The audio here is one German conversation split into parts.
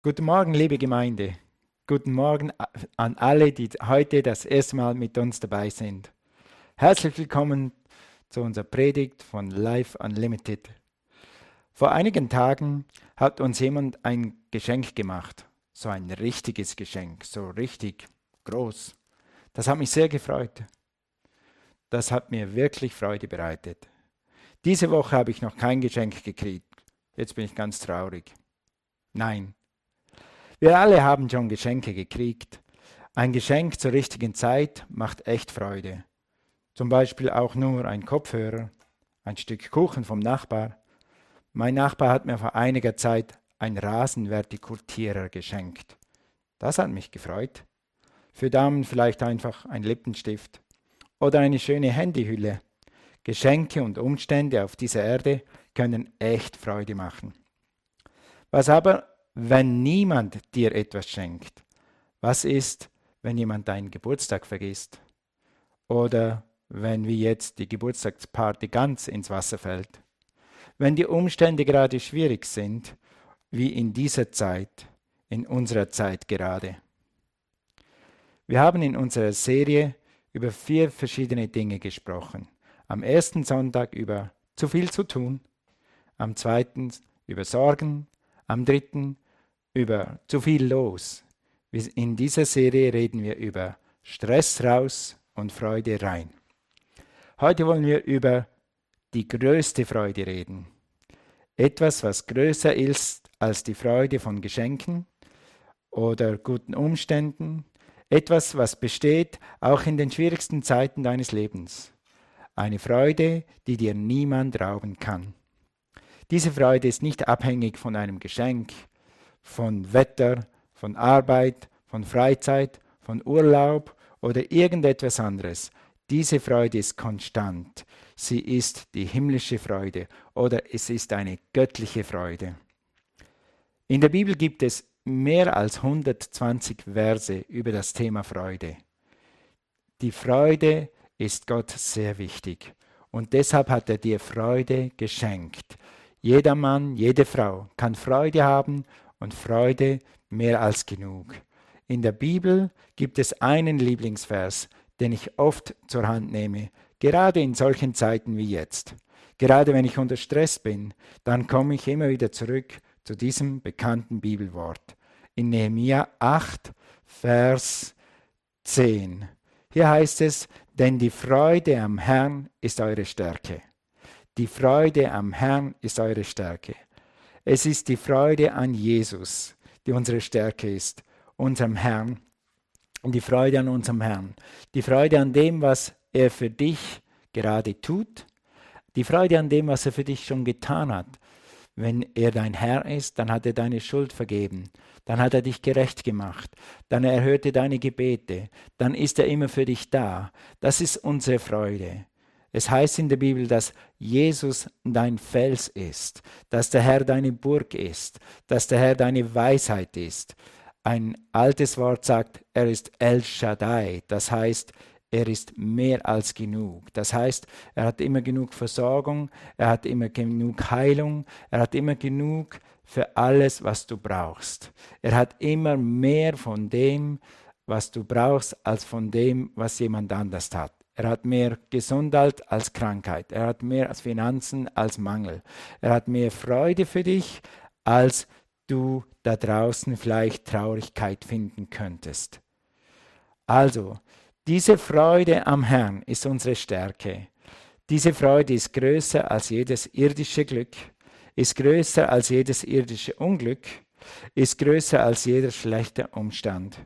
Guten Morgen, liebe Gemeinde. Guten Morgen an alle, die heute das erste Mal mit uns dabei sind. Herzlich willkommen zu unserer Predigt von Life Unlimited. Vor einigen Tagen hat uns jemand ein Geschenk gemacht. So ein richtiges Geschenk, so richtig groß. Das hat mich sehr gefreut. Das hat mir wirklich Freude bereitet. Diese Woche habe ich noch kein Geschenk gekriegt. Jetzt bin ich ganz traurig. Nein, wir alle haben schon Geschenke gekriegt. Ein Geschenk zur richtigen Zeit macht echt Freude. Zum Beispiel auch nur ein Kopfhörer, ein Stück Kuchen vom Nachbar. Mein Nachbar hat mir vor einiger Zeit einen Rasenvertikultierer geschenkt. Das hat mich gefreut. Für Damen vielleicht einfach ein Lippenstift oder eine schöne Handyhülle. Geschenke und Umstände auf dieser Erde können echt Freude machen. Was aber wenn niemand dir etwas schenkt? Was ist, wenn jemand deinen Geburtstag vergisst? Oder wenn wie jetzt die Geburtstagsparty ganz ins Wasser fällt? Wenn die Umstände gerade schwierig sind, wie in dieser Zeit, in unserer Zeit gerade. Wir haben in unserer Serie über vier verschiedene Dinge gesprochen. Am ersten Sonntag über zu viel zu tun, am zweiten über Sorgen, am dritten über zu viel los. In dieser Serie reden wir über Stress raus und Freude rein. Heute wollen wir über die größte Freude reden. Etwas, was größer ist als die Freude von Geschenken oder guten Umständen. Etwas, was besteht auch in den schwierigsten Zeiten deines Lebens. Eine Freude, die dir niemand rauben kann. Diese Freude ist nicht abhängig von einem Geschenk, von Wetter, von Arbeit, von Freizeit, von Urlaub oder irgendetwas anderes. Diese Freude ist konstant. Sie ist die himmlische Freude oder es ist eine göttliche Freude. In der Bibel gibt es mehr als 120 Verse über das Thema Freude. Die Freude ist Gott sehr wichtig und deshalb hat er dir Freude geschenkt. Jeder Mann, jede Frau kann Freude haben und Freude mehr als genug. In der Bibel gibt es einen Lieblingsvers, den ich oft zur Hand nehme, gerade in solchen Zeiten wie jetzt. Gerade wenn ich unter Stress bin, dann komme ich immer wieder zurück zu diesem bekannten Bibelwort. In Nehemia 8, Vers 10. Hier heißt es, denn die Freude am Herrn ist eure Stärke. Die Freude am Herrn ist eure Stärke. Es ist die Freude an Jesus, die unsere Stärke ist, unserem Herrn. Und die Freude an unserem Herrn. Die Freude an dem, was er für dich gerade tut. Die Freude an dem, was er für dich schon getan hat. Wenn er dein Herr ist, dann hat er deine Schuld vergeben. Dann hat er dich gerecht gemacht. Dann erhörte deine Gebete. Dann ist er immer für dich da. Das ist unsere Freude. Es heißt in der Bibel, dass Jesus dein Fels ist, dass der Herr deine Burg ist, dass der Herr deine Weisheit ist. Ein altes Wort sagt, er ist El Shaddai, das heißt, er ist mehr als genug. Das heißt, er hat immer genug Versorgung, er hat immer genug Heilung, er hat immer genug für alles, was du brauchst. Er hat immer mehr von dem, was du brauchst, als von dem, was jemand anders hat. Er hat mehr Gesundheit als Krankheit. Er hat mehr Finanzen als Mangel. Er hat mehr Freude für dich, als du da draußen vielleicht Traurigkeit finden könntest. Also, diese Freude am Herrn ist unsere Stärke. Diese Freude ist größer als jedes irdische Glück, ist größer als jedes irdische Unglück, ist größer als jeder schlechte Umstand.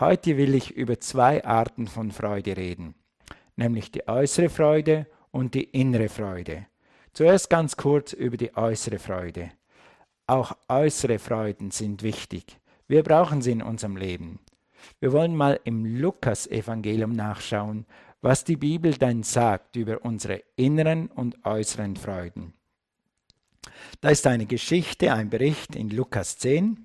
Heute will ich über zwei Arten von Freude reden, nämlich die äußere Freude und die innere Freude. Zuerst ganz kurz über die äußere Freude. Auch äußere Freuden sind wichtig. Wir brauchen sie in unserem Leben. Wir wollen mal im Lukas-Evangelium nachschauen, was die Bibel denn sagt über unsere inneren und äußeren Freuden. Da ist eine Geschichte, ein Bericht in Lukas 10.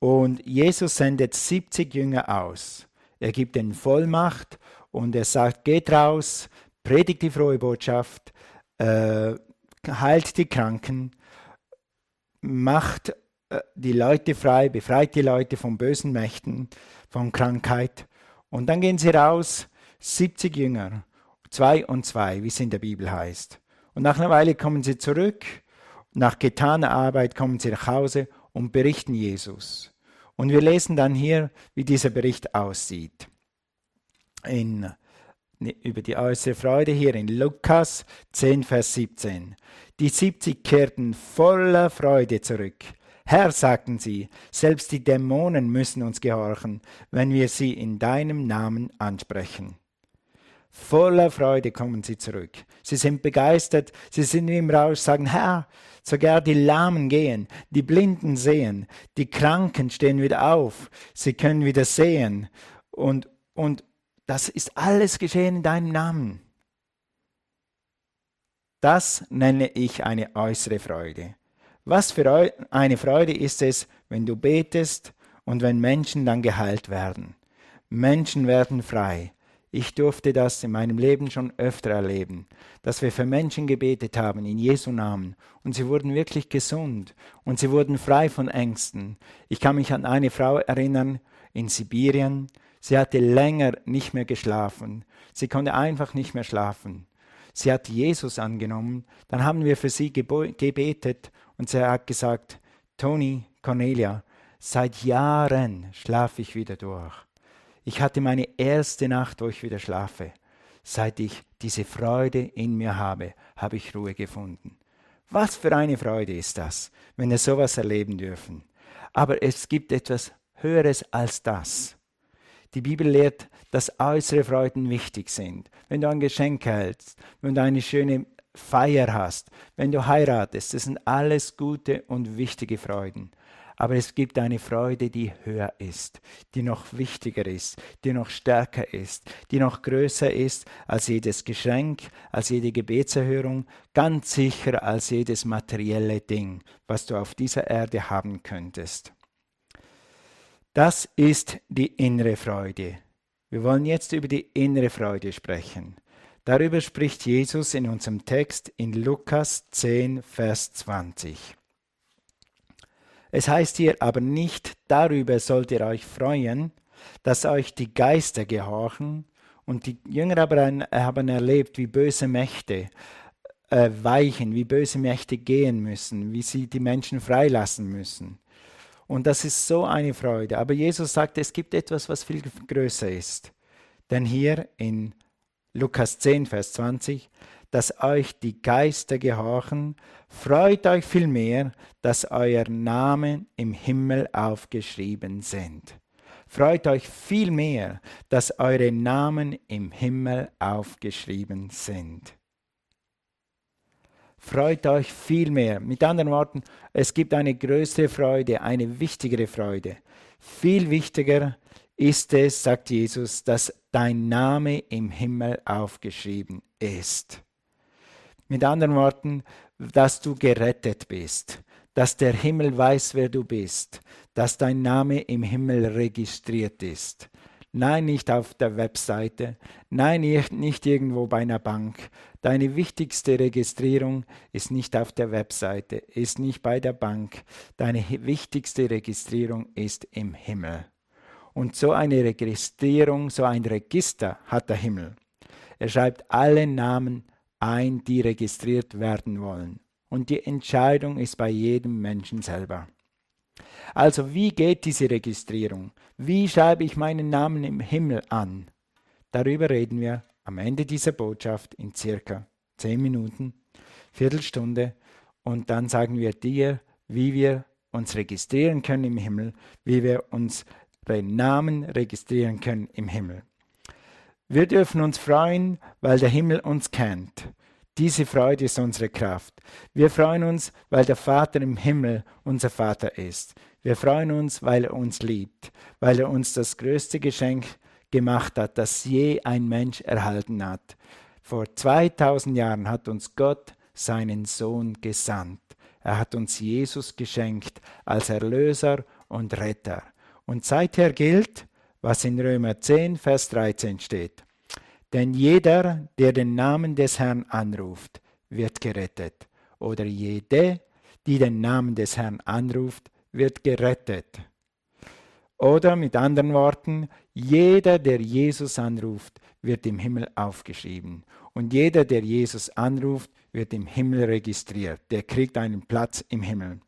Und Jesus sendet 70 Jünger aus. Er gibt ihnen Vollmacht und er sagt, geht raus, predigt die frohe Botschaft, äh, heilt die Kranken, macht äh, die Leute frei, befreit die Leute von bösen Mächten, von Krankheit. Und dann gehen sie raus, 70 Jünger, zwei und zwei, wie es in der Bibel heißt. Und nach einer Weile kommen sie zurück, nach getaner Arbeit kommen sie nach Hause und berichten Jesus. Und wir lesen dann hier, wie dieser Bericht aussieht. In, über die äußere Freude hier in Lukas 10, Vers 17. Die 70 kehrten voller Freude zurück. Herr, sagten sie, selbst die Dämonen müssen uns gehorchen, wenn wir sie in deinem Namen ansprechen. Voller Freude kommen sie zurück. Sie sind begeistert, sie sind im Rausch, sagen, Herr, sogar die Lahmen gehen, die Blinden sehen, die Kranken stehen wieder auf, sie können wieder sehen. Und, und das ist alles geschehen in deinem Namen. Das nenne ich eine äußere Freude. Was für eine Freude ist es, wenn du betest und wenn Menschen dann geheilt werden. Menschen werden frei. Ich durfte das in meinem Leben schon öfter erleben, dass wir für Menschen gebetet haben in Jesu Namen und sie wurden wirklich gesund und sie wurden frei von Ängsten. Ich kann mich an eine Frau erinnern in Sibirien. Sie hatte länger nicht mehr geschlafen. Sie konnte einfach nicht mehr schlafen. Sie hat Jesus angenommen. Dann haben wir für sie gebetet und sie hat gesagt, Toni, Cornelia, seit Jahren schlafe ich wieder durch. Ich hatte meine erste Nacht, wo ich wieder schlafe. Seit ich diese Freude in mir habe, habe ich Ruhe gefunden. Was für eine Freude ist das, wenn wir sowas erleben dürfen. Aber es gibt etwas Höheres als das. Die Bibel lehrt, dass äußere Freuden wichtig sind. Wenn du ein Geschenk hältst, wenn du eine schöne Feier hast, wenn du heiratest, das sind alles gute und wichtige Freuden. Aber es gibt eine Freude, die höher ist, die noch wichtiger ist, die noch stärker ist, die noch größer ist als jedes Geschenk, als jede Gebetserhörung, ganz sicher als jedes materielle Ding, was du auf dieser Erde haben könntest. Das ist die innere Freude. Wir wollen jetzt über die innere Freude sprechen. Darüber spricht Jesus in unserem Text in Lukas 10, Vers 20. Es heißt hier aber nicht, darüber sollt ihr euch freuen, dass euch die Geister gehorchen. Und die Jünger aber haben erlebt, wie böse Mächte äh, weichen, wie böse Mächte gehen müssen, wie sie die Menschen freilassen müssen. Und das ist so eine Freude. Aber Jesus sagt, es gibt etwas, was viel größer ist. Denn hier in Lukas 10, Vers 20, dass euch die Geister gehorchen, freut euch vielmehr, dass euer Name im Himmel aufgeschrieben sind. Freut euch vielmehr, dass eure Namen im Himmel aufgeschrieben sind. Freut euch vielmehr. Mit anderen Worten, es gibt eine größere Freude, eine wichtigere Freude. Viel wichtiger ist es, sagt Jesus, dass dein Name im Himmel aufgeschrieben ist. Mit anderen Worten, dass du gerettet bist, dass der Himmel weiß, wer du bist, dass dein Name im Himmel registriert ist. Nein, nicht auf der Webseite, nein, nicht irgendwo bei einer Bank. Deine wichtigste Registrierung ist nicht auf der Webseite, ist nicht bei der Bank. Deine wichtigste Registrierung ist im Himmel. Und so eine Registrierung, so ein Register hat der Himmel. Er schreibt alle Namen ein, die registriert werden wollen. Und die Entscheidung ist bei jedem Menschen selber. Also wie geht diese Registrierung? Wie schreibe ich meinen Namen im Himmel an? Darüber reden wir am Ende dieser Botschaft in circa zehn Minuten, Viertelstunde und dann sagen wir dir, wie wir uns registrieren können im Himmel, wie wir unsere Namen registrieren können im Himmel. Wir dürfen uns freuen, weil der Himmel uns kennt. Diese Freude ist unsere Kraft. Wir freuen uns, weil der Vater im Himmel unser Vater ist. Wir freuen uns, weil er uns liebt, weil er uns das größte Geschenk gemacht hat, das je ein Mensch erhalten hat. Vor 2000 Jahren hat uns Gott seinen Sohn gesandt. Er hat uns Jesus geschenkt als Erlöser und Retter. Und seither gilt, was in Römer 10, Vers 13 steht. Denn jeder, der den Namen des Herrn anruft, wird gerettet. Oder jede, die den Namen des Herrn anruft, wird gerettet. Oder mit anderen Worten, jeder, der Jesus anruft, wird im Himmel aufgeschrieben. Und jeder, der Jesus anruft, wird im Himmel registriert. Der kriegt einen Platz im Himmel.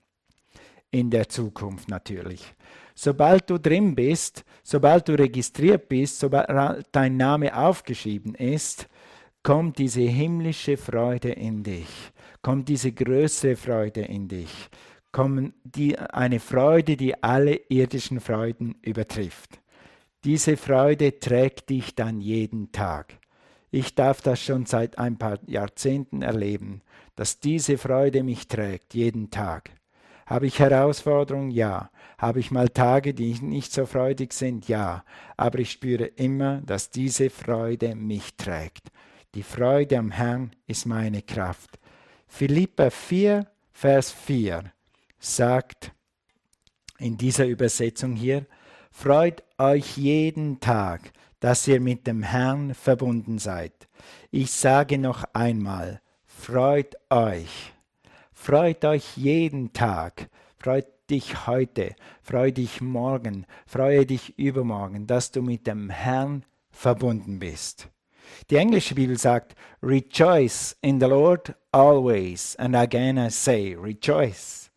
In der Zukunft natürlich. Sobald du drin bist, sobald du registriert bist, sobald dein Name aufgeschrieben ist, kommt diese himmlische Freude in dich, kommt diese größere Freude in dich, kommt die, eine Freude, die alle irdischen Freuden übertrifft. Diese Freude trägt dich dann jeden Tag. Ich darf das schon seit ein paar Jahrzehnten erleben, dass diese Freude mich trägt, jeden Tag. Habe ich Herausforderungen? Ja. Habe ich mal Tage, die nicht so freudig sind? Ja. Aber ich spüre immer, dass diese Freude mich trägt. Die Freude am Herrn ist meine Kraft. Philippa 4, Vers 4 sagt in dieser Übersetzung hier, Freut euch jeden Tag, dass ihr mit dem Herrn verbunden seid. Ich sage noch einmal, freut euch. Freut euch jeden Tag. Freut dich heute. Freut dich morgen. Freue dich übermorgen, dass du mit dem Herrn verbunden bist. Die englische Bibel sagt, Rejoice in the Lord always. And again I say, Rejoice.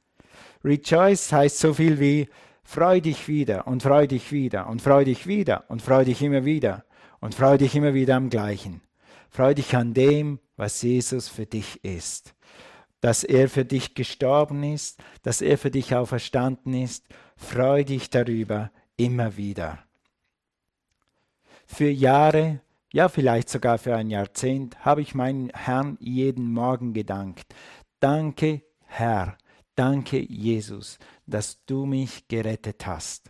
Rejoice heißt so viel wie Freu dich wieder und freu dich wieder und freu dich wieder und freu dich immer wieder und freu dich immer wieder am gleichen. Freu dich an dem, was Jesus für dich ist. Dass er für dich gestorben ist, dass er für dich auferstanden ist. Freu dich darüber immer wieder. Für Jahre, ja vielleicht sogar für ein Jahrzehnt, habe ich meinen Herrn jeden Morgen gedankt. Danke, Herr, Danke, Jesus, dass du mich gerettet hast.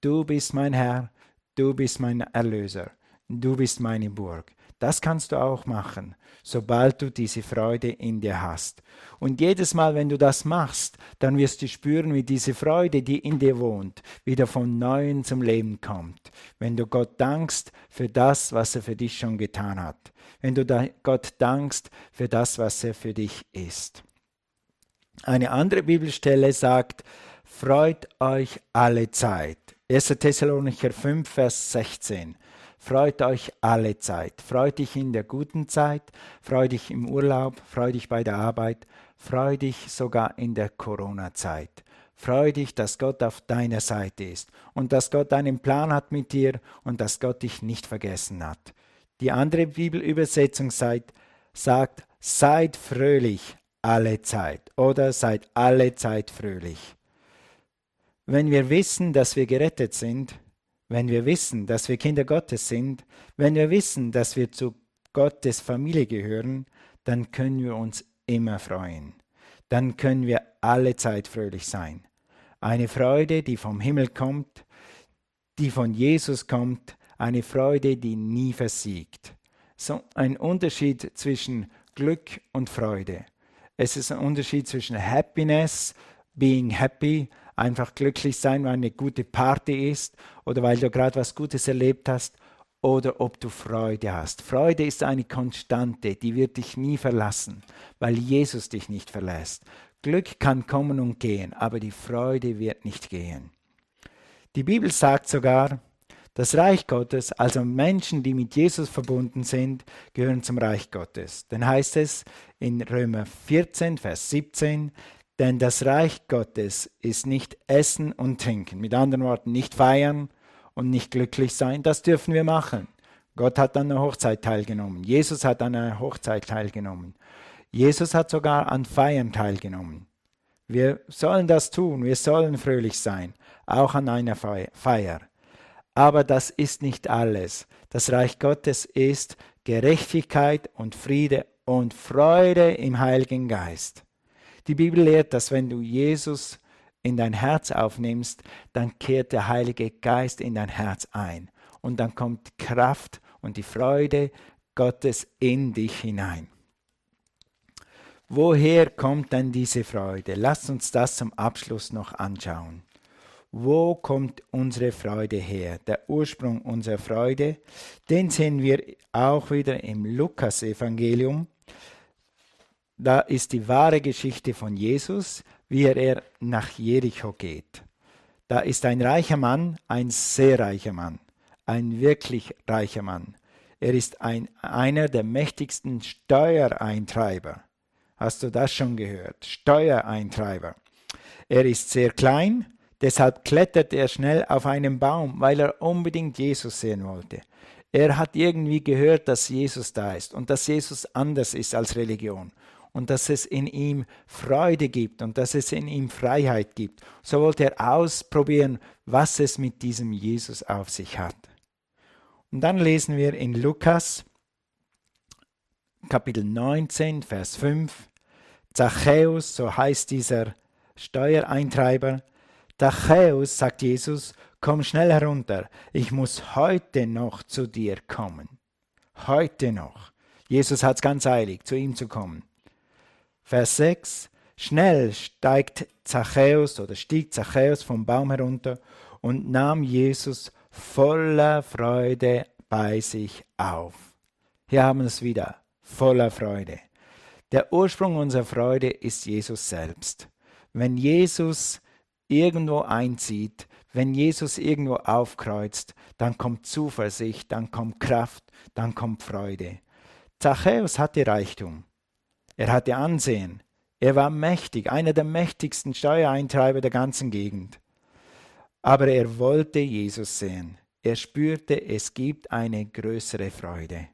Du bist mein Herr, du bist mein Erlöser, du bist meine Burg. Das kannst du auch machen, sobald du diese Freude in dir hast. Und jedes Mal, wenn du das machst, dann wirst du spüren, wie diese Freude, die in dir wohnt, wieder von neuem zum Leben kommt. Wenn du Gott dankst für das, was er für dich schon getan hat. Wenn du Gott dankst für das, was er für dich ist. Eine andere Bibelstelle sagt, freut euch alle Zeit. 1. Thessalonicher 5, Vers 16. Freut euch alle Zeit. Freut dich in der guten Zeit, freut dich im Urlaub, freut dich bei der Arbeit, freut dich sogar in der Corona-Zeit. Freu dich, dass Gott auf deiner Seite ist und dass Gott einen Plan hat mit dir und dass Gott dich nicht vergessen hat. Die andere Bibelübersetzung sagt, sagt seid fröhlich alle Zeit oder seid alle Zeit fröhlich. Wenn wir wissen, dass wir gerettet sind, wenn wir wissen, dass wir Kinder Gottes sind, wenn wir wissen, dass wir zu Gottes Familie gehören, dann können wir uns immer freuen. Dann können wir alle Zeit fröhlich sein. Eine Freude, die vom Himmel kommt, die von Jesus kommt, eine Freude, die nie versiegt. So ein Unterschied zwischen Glück und Freude. Es ist ein Unterschied zwischen Happiness, being happy, einfach glücklich sein, weil eine gute Party ist oder weil du gerade was Gutes erlebt hast oder ob du Freude hast. Freude ist eine Konstante, die wird dich nie verlassen, weil Jesus dich nicht verlässt. Glück kann kommen und gehen, aber die Freude wird nicht gehen. Die Bibel sagt sogar, das Reich Gottes, also Menschen, die mit Jesus verbunden sind, gehören zum Reich Gottes. Dann heißt es in Römer 14, Vers 17, denn das Reich Gottes ist nicht Essen und Trinken. Mit anderen Worten, nicht feiern und nicht glücklich sein. Das dürfen wir machen. Gott hat an einer Hochzeit teilgenommen. Jesus hat an einer Hochzeit teilgenommen. Jesus hat sogar an Feiern teilgenommen. Wir sollen das tun. Wir sollen fröhlich sein, auch an einer Feier. Aber das ist nicht alles. Das Reich Gottes ist Gerechtigkeit und Friede und Freude im Heiligen Geist. Die Bibel lehrt, dass wenn du Jesus in dein Herz aufnimmst, dann kehrt der Heilige Geist in dein Herz ein und dann kommt Kraft und die Freude Gottes in dich hinein. Woher kommt denn diese Freude? Lass uns das zum Abschluss noch anschauen. Wo kommt unsere Freude her? Der Ursprung unserer Freude, den sehen wir auch wieder im Lukas-Evangelium. Da ist die wahre Geschichte von Jesus. wie er nach Jericho geht. Da ist ein reicher Mann, ein sehr reicher Mann, ein wirklich reicher Mann. Er ist ein, einer der mächtigsten Steuereintreiber. Hast du das schon gehört? Steuereintreiber. Er ist sehr klein, deshalb klettert er schnell auf einen Baum, weil er unbedingt Jesus sehen wollte. Er hat irgendwie gehört, dass Jesus da ist und dass Jesus anders ist als Religion und dass es in ihm Freude gibt und dass es in ihm Freiheit gibt. So wollte er ausprobieren, was es mit diesem Jesus auf sich hat. Und dann lesen wir in Lukas Kapitel 19, Vers 5, Zachäus, so heißt dieser Steuereintreiber, Zachäus, sagt Jesus, komm schnell herunter, ich muss heute noch zu dir kommen. Heute noch. Jesus hat es ganz eilig, zu ihm zu kommen. Vers 6, schnell steigt Zachäus oder stieg Zachäus vom Baum herunter und nahm Jesus voller Freude bei sich auf. Hier haben wir es wieder, voller Freude. Der Ursprung unserer Freude ist Jesus selbst. Wenn Jesus irgendwo einzieht, wenn Jesus irgendwo aufkreuzt, dann kommt Zuversicht, dann kommt Kraft, dann kommt Freude. Zachäus hatte Reichtum. Er hatte Ansehen. Er war mächtig, einer der mächtigsten Steuereintreiber der ganzen Gegend. Aber er wollte Jesus sehen. Er spürte, es gibt eine größere Freude.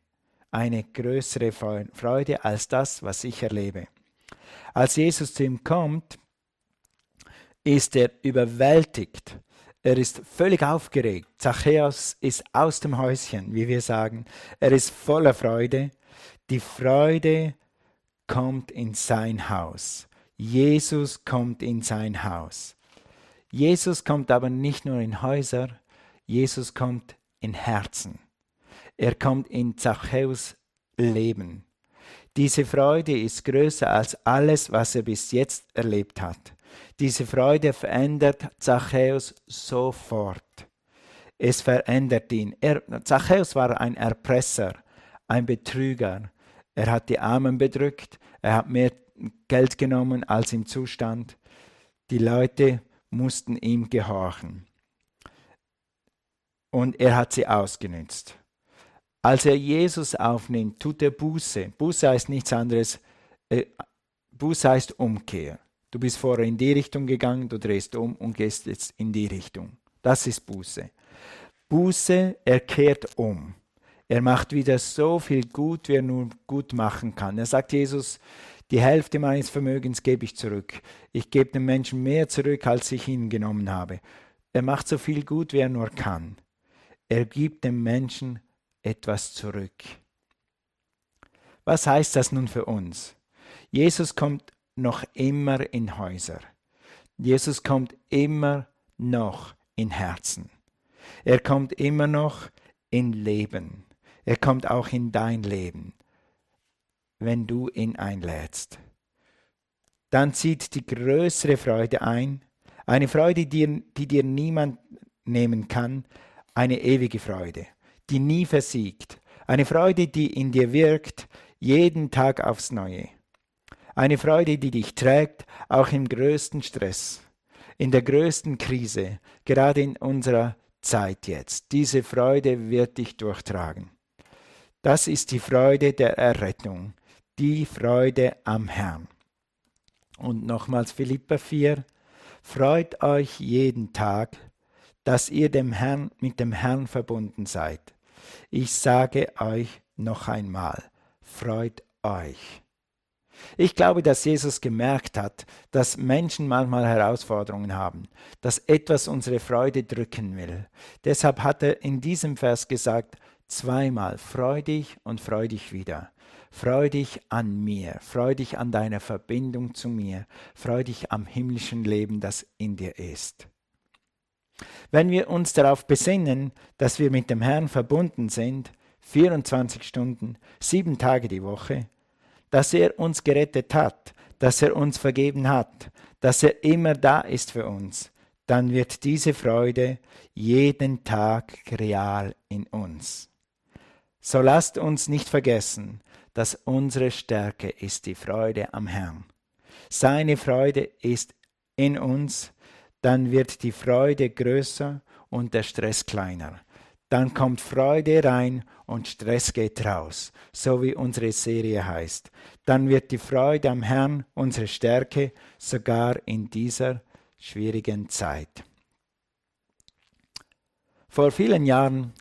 Eine größere Freude als das, was ich erlebe. Als Jesus zu ihm kommt, ist er überwältigt. Er ist völlig aufgeregt. Zachäus ist aus dem Häuschen, wie wir sagen. Er ist voller Freude. Die Freude kommt in sein Haus. Jesus kommt in sein Haus. Jesus kommt aber nicht nur in Häuser, Jesus kommt in Herzen. Er kommt in Zachäus Leben. Diese Freude ist größer als alles, was er bis jetzt erlebt hat. Diese Freude verändert Zachäus sofort. Es verändert ihn. Er, Zachäus war ein Erpresser, ein Betrüger. Er hat die Armen bedrückt, er hat mehr Geld genommen, als im Zustand. Die Leute mussten ihm gehorchen. Und er hat sie ausgenützt. Als er Jesus aufnimmt, tut er Buße. Buße heißt nichts anderes. Äh, Buße heißt Umkehr. Du bist vorher in die Richtung gegangen, du drehst um und gehst jetzt in die Richtung. Das ist Buße. Buße, er kehrt um. Er macht wieder so viel gut, wie er nur gut machen kann. Er sagt Jesus, die Hälfte meines Vermögens gebe ich zurück. Ich gebe den Menschen mehr zurück, als ich ihnen genommen habe. Er macht so viel gut, wie er nur kann. Er gibt dem Menschen etwas zurück. Was heißt das nun für uns? Jesus kommt noch immer in Häuser. Jesus kommt immer noch in Herzen. Er kommt immer noch in Leben. Er kommt auch in dein Leben wenn du ihn einlädst. Dann zieht die größere Freude ein, eine Freude, die, die dir niemand nehmen kann, eine ewige Freude, die nie versiegt, eine Freude, die in dir wirkt, jeden Tag aufs Neue. Eine Freude, die dich trägt, auch im größten Stress, in der größten Krise, gerade in unserer Zeit jetzt. Diese Freude wird dich durchtragen. Das ist die Freude der Errettung, die Freude am Herrn. Und nochmals Philippa 4, freut euch jeden Tag, dass ihr dem Herrn mit dem Herrn verbunden seid. Ich sage euch noch einmal, freut euch. Ich glaube, dass Jesus gemerkt hat, dass Menschen manchmal Herausforderungen haben, dass etwas unsere Freude drücken will. Deshalb hat er in diesem Vers gesagt, zweimal, freu dich und freu dich wieder. Freu dich an mir, freu dich an deiner Verbindung zu mir, freu dich am himmlischen Leben, das in dir ist. Wenn wir uns darauf besinnen, dass wir mit dem Herrn verbunden sind, 24 Stunden, sieben Tage die Woche, dass er uns gerettet hat, dass er uns vergeben hat, dass er immer da ist für uns, dann wird diese Freude jeden Tag real in uns. So lasst uns nicht vergessen, dass unsere Stärke ist die Freude am Herrn. Seine Freude ist in uns, dann wird die Freude größer und der Stress kleiner. Dann kommt Freude rein und Stress geht raus, so wie unsere Serie heißt. Dann wird die Freude am Herrn unsere Stärke, sogar in dieser schwierigen Zeit. Vor vielen Jahren